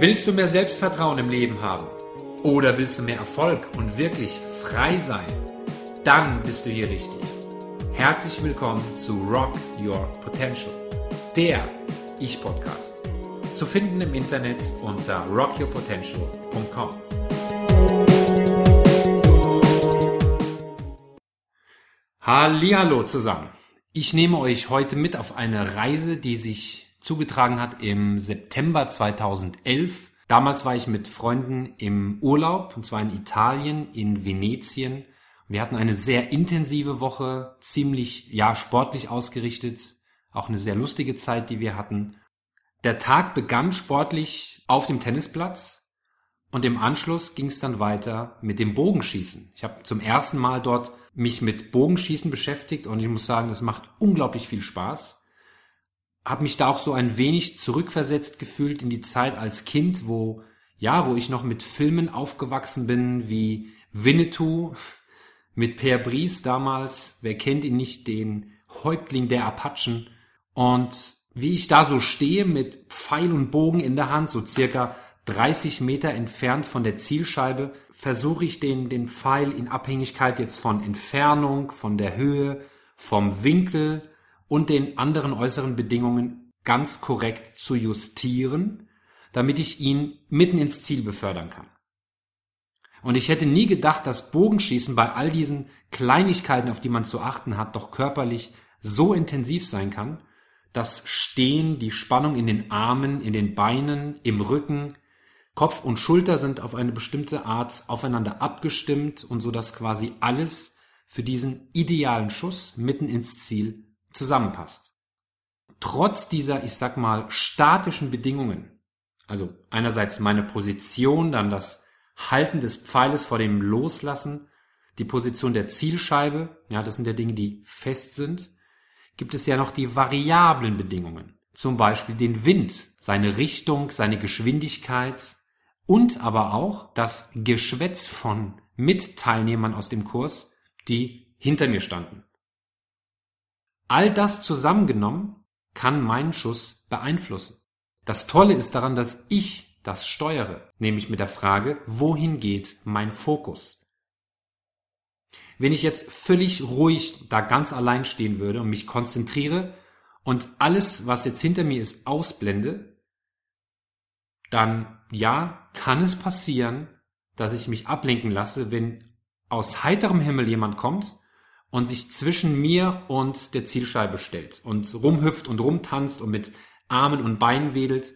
Willst du mehr Selbstvertrauen im Leben haben? Oder willst du mehr Erfolg und wirklich frei sein? Dann bist du hier richtig. Herzlich willkommen zu Rock Your Potential, der Ich-Podcast. Zu finden im Internet unter rockyourpotential.com. Hallo zusammen. Ich nehme euch heute mit auf eine Reise, die sich zugetragen hat im September 2011. Damals war ich mit Freunden im Urlaub, und zwar in Italien, in Venetien. Wir hatten eine sehr intensive Woche, ziemlich, ja, sportlich ausgerichtet. Auch eine sehr lustige Zeit, die wir hatten. Der Tag begann sportlich auf dem Tennisplatz und im Anschluss ging es dann weiter mit dem Bogenschießen. Ich habe zum ersten Mal dort mich mit Bogenschießen beschäftigt und ich muss sagen, es macht unglaublich viel Spaß habe mich da auch so ein wenig zurückversetzt gefühlt in die Zeit als Kind, wo ja, wo ich noch mit Filmen aufgewachsen bin, wie Winnetou mit Per Bries damals, wer kennt ihn nicht, den Häuptling der Apachen. Und wie ich da so stehe mit Pfeil und Bogen in der Hand, so circa 30 Meter entfernt von der Zielscheibe, versuche ich den, den Pfeil in Abhängigkeit jetzt von Entfernung, von der Höhe, vom Winkel und den anderen äußeren Bedingungen ganz korrekt zu justieren, damit ich ihn mitten ins Ziel befördern kann. Und ich hätte nie gedacht, dass Bogenschießen bei all diesen Kleinigkeiten, auf die man zu achten hat, doch körperlich so intensiv sein kann, dass Stehen, die Spannung in den Armen, in den Beinen, im Rücken, Kopf und Schulter sind auf eine bestimmte Art aufeinander abgestimmt und so dass quasi alles für diesen idealen Schuss mitten ins Ziel zusammenpasst. Trotz dieser, ich sag mal, statischen Bedingungen, also einerseits meine Position, dann das Halten des Pfeiles vor dem Loslassen, die Position der Zielscheibe, ja, das sind ja Dinge, die fest sind, gibt es ja noch die variablen Bedingungen. Zum Beispiel den Wind, seine Richtung, seine Geschwindigkeit und aber auch das Geschwätz von Mitteilnehmern aus dem Kurs, die hinter mir standen. All das zusammengenommen kann meinen Schuss beeinflussen. Das Tolle ist daran, dass ich das steuere, nämlich mit der Frage, wohin geht mein Fokus? Wenn ich jetzt völlig ruhig da ganz allein stehen würde und mich konzentriere und alles, was jetzt hinter mir ist, ausblende, dann ja, kann es passieren, dass ich mich ablenken lasse, wenn aus heiterem Himmel jemand kommt und sich zwischen mir und der Zielscheibe stellt und rumhüpft und rumtanzt und mit Armen und Beinen wedelt,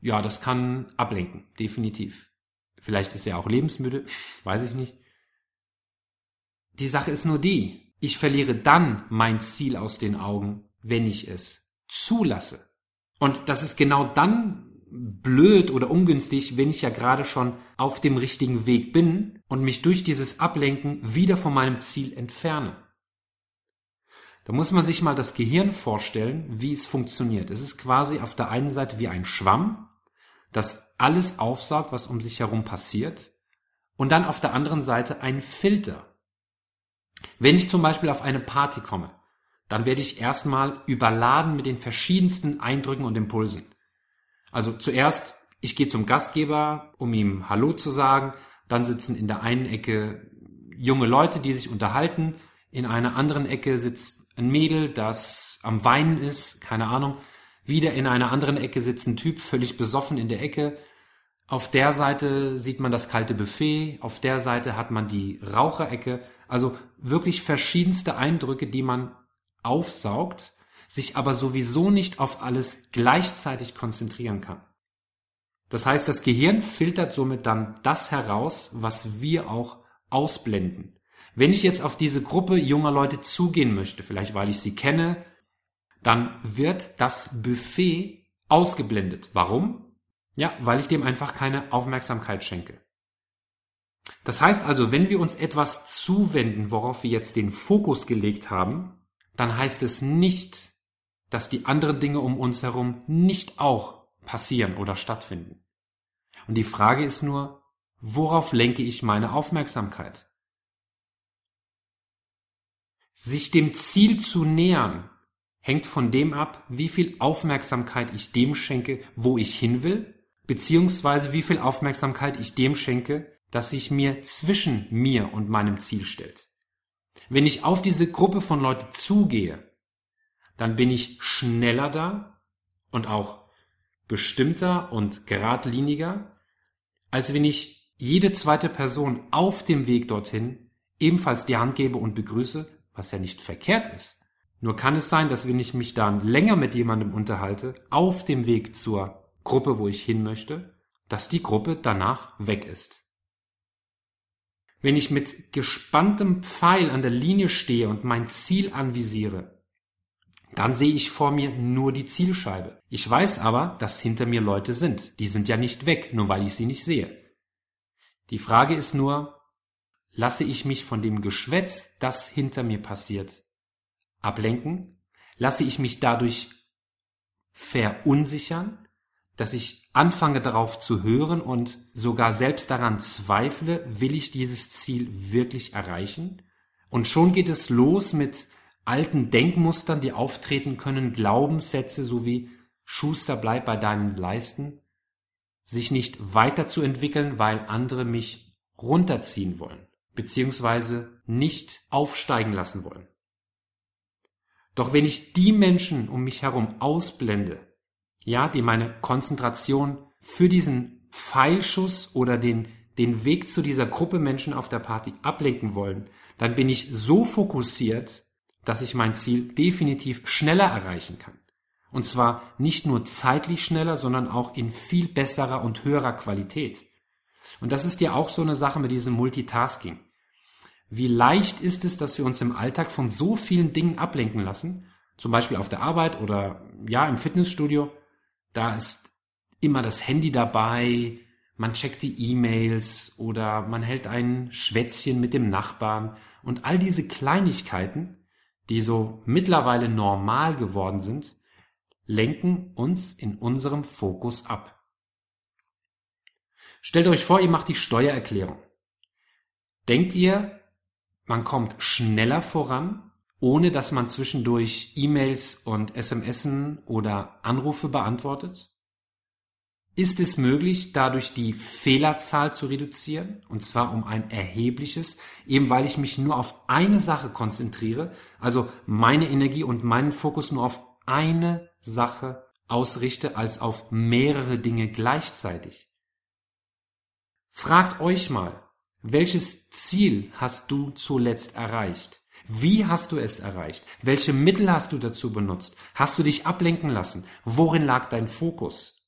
ja, das kann ablenken, definitiv. Vielleicht ist er auch lebensmüde, weiß ich nicht. Die Sache ist nur die, ich verliere dann mein Ziel aus den Augen, wenn ich es zulasse. Und das ist genau dann blöd oder ungünstig, wenn ich ja gerade schon auf dem richtigen Weg bin und mich durch dieses Ablenken wieder von meinem Ziel entferne. Da muss man sich mal das Gehirn vorstellen, wie es funktioniert. Es ist quasi auf der einen Seite wie ein Schwamm, das alles aufsaugt, was um sich herum passiert, und dann auf der anderen Seite ein Filter. Wenn ich zum Beispiel auf eine Party komme, dann werde ich erstmal überladen mit den verschiedensten Eindrücken und Impulsen. Also zuerst, ich gehe zum Gastgeber, um ihm Hallo zu sagen. Dann sitzen in der einen Ecke junge Leute, die sich unterhalten. In einer anderen Ecke sitzt ein Mädel, das am Weinen ist, keine Ahnung. Wieder in einer anderen Ecke sitzt ein Typ, völlig besoffen in der Ecke. Auf der Seite sieht man das kalte Buffet, auf der Seite hat man die Raucherecke. Also wirklich verschiedenste Eindrücke, die man aufsaugt sich aber sowieso nicht auf alles gleichzeitig konzentrieren kann. Das heißt, das Gehirn filtert somit dann das heraus, was wir auch ausblenden. Wenn ich jetzt auf diese Gruppe junger Leute zugehen möchte, vielleicht weil ich sie kenne, dann wird das Buffet ausgeblendet. Warum? Ja, weil ich dem einfach keine Aufmerksamkeit schenke. Das heißt also, wenn wir uns etwas zuwenden, worauf wir jetzt den Fokus gelegt haben, dann heißt es nicht, dass die anderen Dinge um uns herum nicht auch passieren oder stattfinden. Und die Frage ist nur, worauf lenke ich meine Aufmerksamkeit? Sich dem Ziel zu nähern, hängt von dem ab, wie viel Aufmerksamkeit ich dem schenke, wo ich hin will, beziehungsweise wie viel Aufmerksamkeit ich dem schenke, das sich mir zwischen mir und meinem Ziel stellt. Wenn ich auf diese Gruppe von Leuten zugehe, dann bin ich schneller da und auch bestimmter und geradliniger, als wenn ich jede zweite Person auf dem Weg dorthin ebenfalls die Hand gebe und begrüße, was ja nicht verkehrt ist. Nur kann es sein, dass wenn ich mich dann länger mit jemandem unterhalte, auf dem Weg zur Gruppe, wo ich hin möchte, dass die Gruppe danach weg ist. Wenn ich mit gespanntem Pfeil an der Linie stehe und mein Ziel anvisiere, dann sehe ich vor mir nur die Zielscheibe. Ich weiß aber, dass hinter mir Leute sind. Die sind ja nicht weg, nur weil ich sie nicht sehe. Die Frage ist nur, lasse ich mich von dem Geschwätz, das hinter mir passiert, ablenken? Lasse ich mich dadurch verunsichern, dass ich anfange darauf zu hören und sogar selbst daran zweifle, will ich dieses Ziel wirklich erreichen? Und schon geht es los mit alten Denkmustern, die auftreten können, Glaubenssätze sowie Schuster bleib bei deinen Leisten, sich nicht weiterzuentwickeln, weil andere mich runterziehen wollen, beziehungsweise nicht aufsteigen lassen wollen. Doch wenn ich die Menschen um mich herum ausblende, ja, die meine Konzentration für diesen Pfeilschuss oder den, den Weg zu dieser Gruppe Menschen auf der Party ablenken wollen, dann bin ich so fokussiert, dass ich mein Ziel definitiv schneller erreichen kann. Und zwar nicht nur zeitlich schneller, sondern auch in viel besserer und höherer Qualität. Und das ist ja auch so eine Sache mit diesem Multitasking. Wie leicht ist es, dass wir uns im Alltag von so vielen Dingen ablenken lassen, zum Beispiel auf der Arbeit oder ja im Fitnessstudio. Da ist immer das Handy dabei, man checkt die E-Mails oder man hält ein Schwätzchen mit dem Nachbarn und all diese Kleinigkeiten die so mittlerweile normal geworden sind, lenken uns in unserem Fokus ab. Stellt euch vor, ihr macht die Steuererklärung. Denkt ihr, man kommt schneller voran, ohne dass man zwischendurch E-Mails und SMSen oder Anrufe beantwortet? Ist es möglich, dadurch die Fehlerzahl zu reduzieren, und zwar um ein erhebliches, eben weil ich mich nur auf eine Sache konzentriere, also meine Energie und meinen Fokus nur auf eine Sache ausrichte, als auf mehrere Dinge gleichzeitig. Fragt euch mal, welches Ziel hast du zuletzt erreicht? Wie hast du es erreicht? Welche Mittel hast du dazu benutzt? Hast du dich ablenken lassen? Worin lag dein Fokus?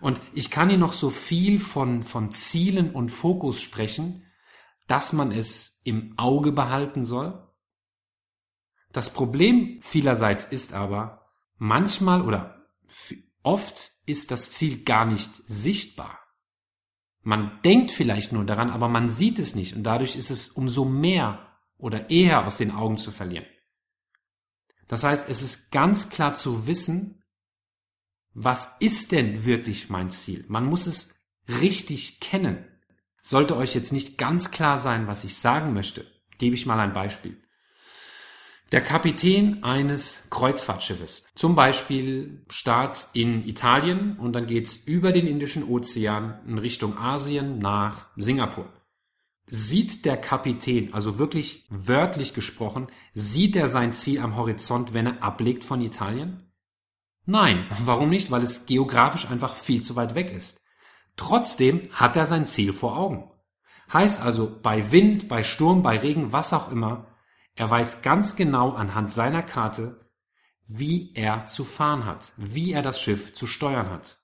Und ich kann hier noch so viel von, von Zielen und Fokus sprechen, dass man es im Auge behalten soll. Das Problem vielerseits ist aber, manchmal oder oft ist das Ziel gar nicht sichtbar. Man denkt vielleicht nur daran, aber man sieht es nicht und dadurch ist es umso mehr oder eher aus den Augen zu verlieren. Das heißt, es ist ganz klar zu wissen, was ist denn wirklich mein Ziel? Man muss es richtig kennen. Sollte euch jetzt nicht ganz klar sein, was ich sagen möchte, gebe ich mal ein Beispiel. Der Kapitän eines Kreuzfahrtschiffes, zum Beispiel Start in Italien und dann geht's über den Indischen Ozean in Richtung Asien nach Singapur. Sieht der Kapitän, also wirklich wörtlich gesprochen, sieht er sein Ziel am Horizont, wenn er ablegt von Italien? Nein, warum nicht? Weil es geografisch einfach viel zu weit weg ist. Trotzdem hat er sein Ziel vor Augen. Heißt also, bei Wind, bei Sturm, bei Regen, was auch immer, er weiß ganz genau anhand seiner Karte, wie er zu fahren hat, wie er das Schiff zu steuern hat.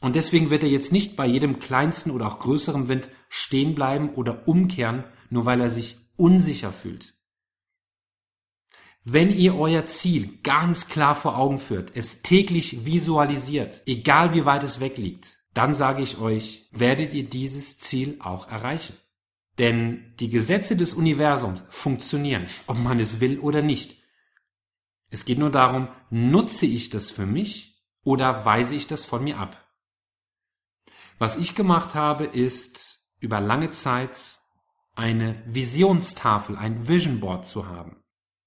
Und deswegen wird er jetzt nicht bei jedem kleinsten oder auch größeren Wind stehen bleiben oder umkehren, nur weil er sich unsicher fühlt. Wenn ihr euer Ziel ganz klar vor Augen führt, es täglich visualisiert, egal wie weit es weg liegt, dann sage ich euch, werdet ihr dieses Ziel auch erreichen. Denn die Gesetze des Universums funktionieren, ob man es will oder nicht. Es geht nur darum, nutze ich das für mich oder weise ich das von mir ab. Was ich gemacht habe, ist über lange Zeit eine Visionstafel, ein Vision Board zu haben.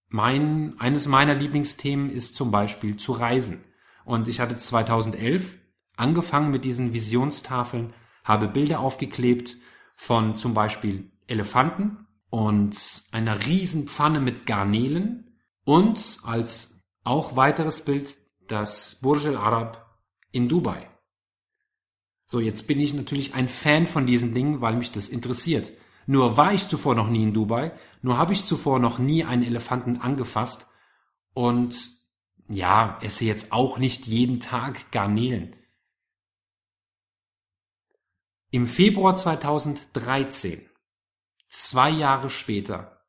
Mein, eines meiner Lieblingsthemen ist zum Beispiel zu reisen. Und ich hatte 2011 angefangen mit diesen Visionstafeln, habe Bilder aufgeklebt von zum Beispiel Elefanten und einer riesen Pfanne mit Garnelen und als auch weiteres Bild das Burj Al Arab in Dubai. So, jetzt bin ich natürlich ein Fan von diesen Dingen, weil mich das interessiert. Nur war ich zuvor noch nie in Dubai, nur habe ich zuvor noch nie einen Elefanten angefasst und ja, esse jetzt auch nicht jeden Tag Garnelen. Im Februar 2013, zwei Jahre später,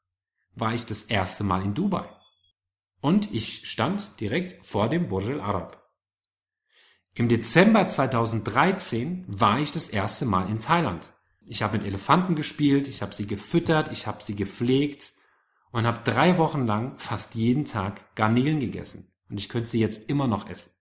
war ich das erste Mal in Dubai. Und ich stand direkt vor dem Burj Al Arab. Im Dezember 2013 war ich das erste Mal in Thailand. Ich habe mit Elefanten gespielt, ich habe sie gefüttert, ich habe sie gepflegt und habe drei Wochen lang fast jeden Tag Garnelen gegessen. Und ich könnte sie jetzt immer noch essen.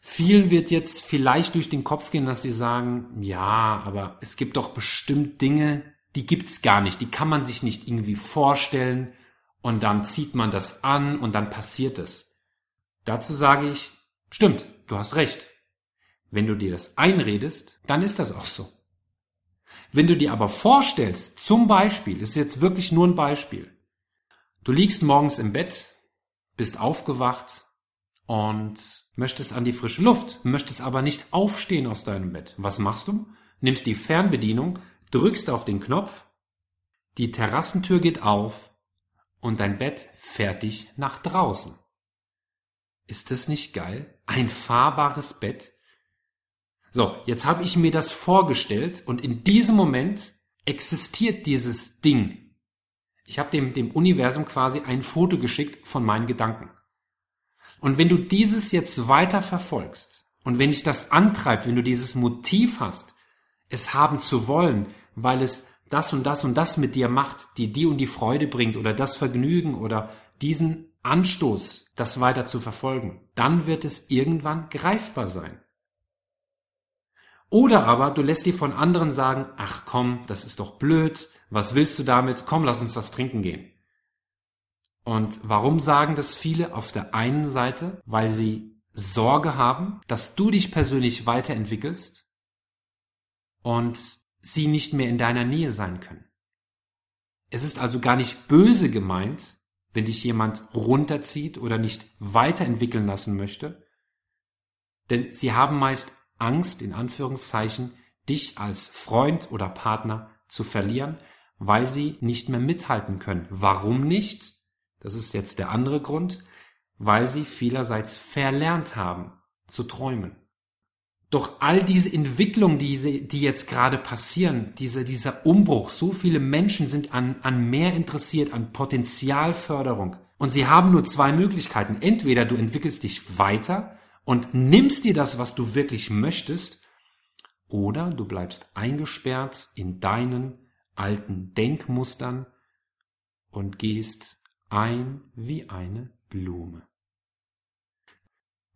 Vielen wird jetzt vielleicht durch den Kopf gehen, dass sie sagen, ja, aber es gibt doch bestimmt Dinge, die gibt's gar nicht, die kann man sich nicht irgendwie vorstellen und dann zieht man das an und dann passiert es. Dazu sage ich, stimmt, du hast recht. Wenn du dir das einredest, dann ist das auch so. Wenn du dir aber vorstellst, zum Beispiel, ist jetzt wirklich nur ein Beispiel, du liegst morgens im Bett, bist aufgewacht und möchtest an die frische Luft, möchtest aber nicht aufstehen aus deinem Bett. Was machst du? Nimmst die Fernbedienung, drückst auf den Knopf, die Terrassentür geht auf und dein Bett fährt dich nach draußen. Ist das nicht geil? Ein fahrbares Bett? So, jetzt habe ich mir das vorgestellt und in diesem Moment existiert dieses Ding. Ich habe dem, dem Universum quasi ein Foto geschickt von meinen Gedanken. Und wenn du dieses jetzt weiter verfolgst und wenn dich das antreibt, wenn du dieses Motiv hast, es haben zu wollen, weil es das und das und das mit dir macht, die die und die Freude bringt oder das Vergnügen oder diesen Anstoß, das weiter zu verfolgen, dann wird es irgendwann greifbar sein. Oder aber du lässt dir von anderen sagen, ach komm, das ist doch blöd, was willst du damit, komm, lass uns was trinken gehen. Und warum sagen das viele? Auf der einen Seite, weil sie Sorge haben, dass du dich persönlich weiterentwickelst und sie nicht mehr in deiner Nähe sein können. Es ist also gar nicht böse gemeint, wenn dich jemand runterzieht oder nicht weiterentwickeln lassen möchte, denn sie haben meist Angst, in Anführungszeichen, dich als Freund oder Partner zu verlieren, weil sie nicht mehr mithalten können. Warum nicht? Das ist jetzt der andere Grund, weil sie vielerseits verlernt haben zu träumen. Doch all diese Entwicklungen, die, die jetzt gerade passieren, diese, dieser Umbruch, so viele Menschen sind an, an mehr interessiert, an Potenzialförderung. Und sie haben nur zwei Möglichkeiten. Entweder du entwickelst dich weiter und nimmst dir das, was du wirklich möchtest, oder du bleibst eingesperrt in deinen alten Denkmustern und gehst ein wie eine Blume.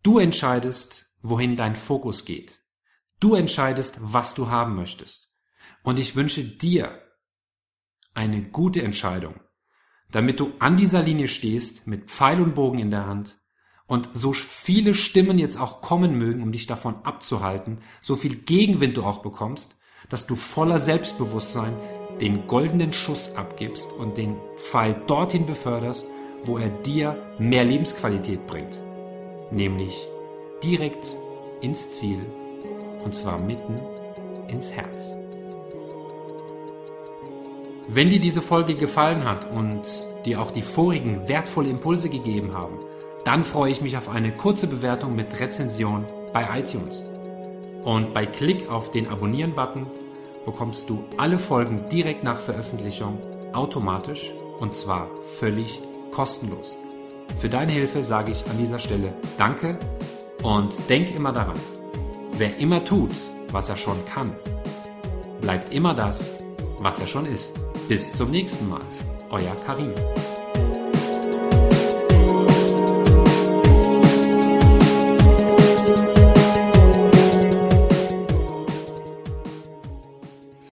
Du entscheidest, wohin dein Fokus geht. Du entscheidest, was du haben möchtest. Und ich wünsche dir eine gute Entscheidung, damit du an dieser Linie stehst mit Pfeil und Bogen in der Hand und so viele Stimmen jetzt auch kommen mögen, um dich davon abzuhalten, so viel Gegenwind du auch bekommst, dass du voller Selbstbewusstsein den goldenen Schuss abgibst und den Pfeil dorthin beförderst, wo er dir mehr Lebensqualität bringt, nämlich direkt ins Ziel und zwar mitten ins Herz. Wenn dir diese Folge gefallen hat und dir auch die vorigen wertvolle Impulse gegeben haben, dann freue ich mich auf eine kurze Bewertung mit Rezension bei iTunes. Und bei Klick auf den Abonnieren-Button bekommst du alle Folgen direkt nach Veröffentlichung automatisch und zwar völlig kostenlos. Für deine Hilfe sage ich an dieser Stelle Danke und denk immer daran, wer immer tut, was er schon kann, bleibt immer das, was er schon ist. Bis zum nächsten Mal, euer Karim.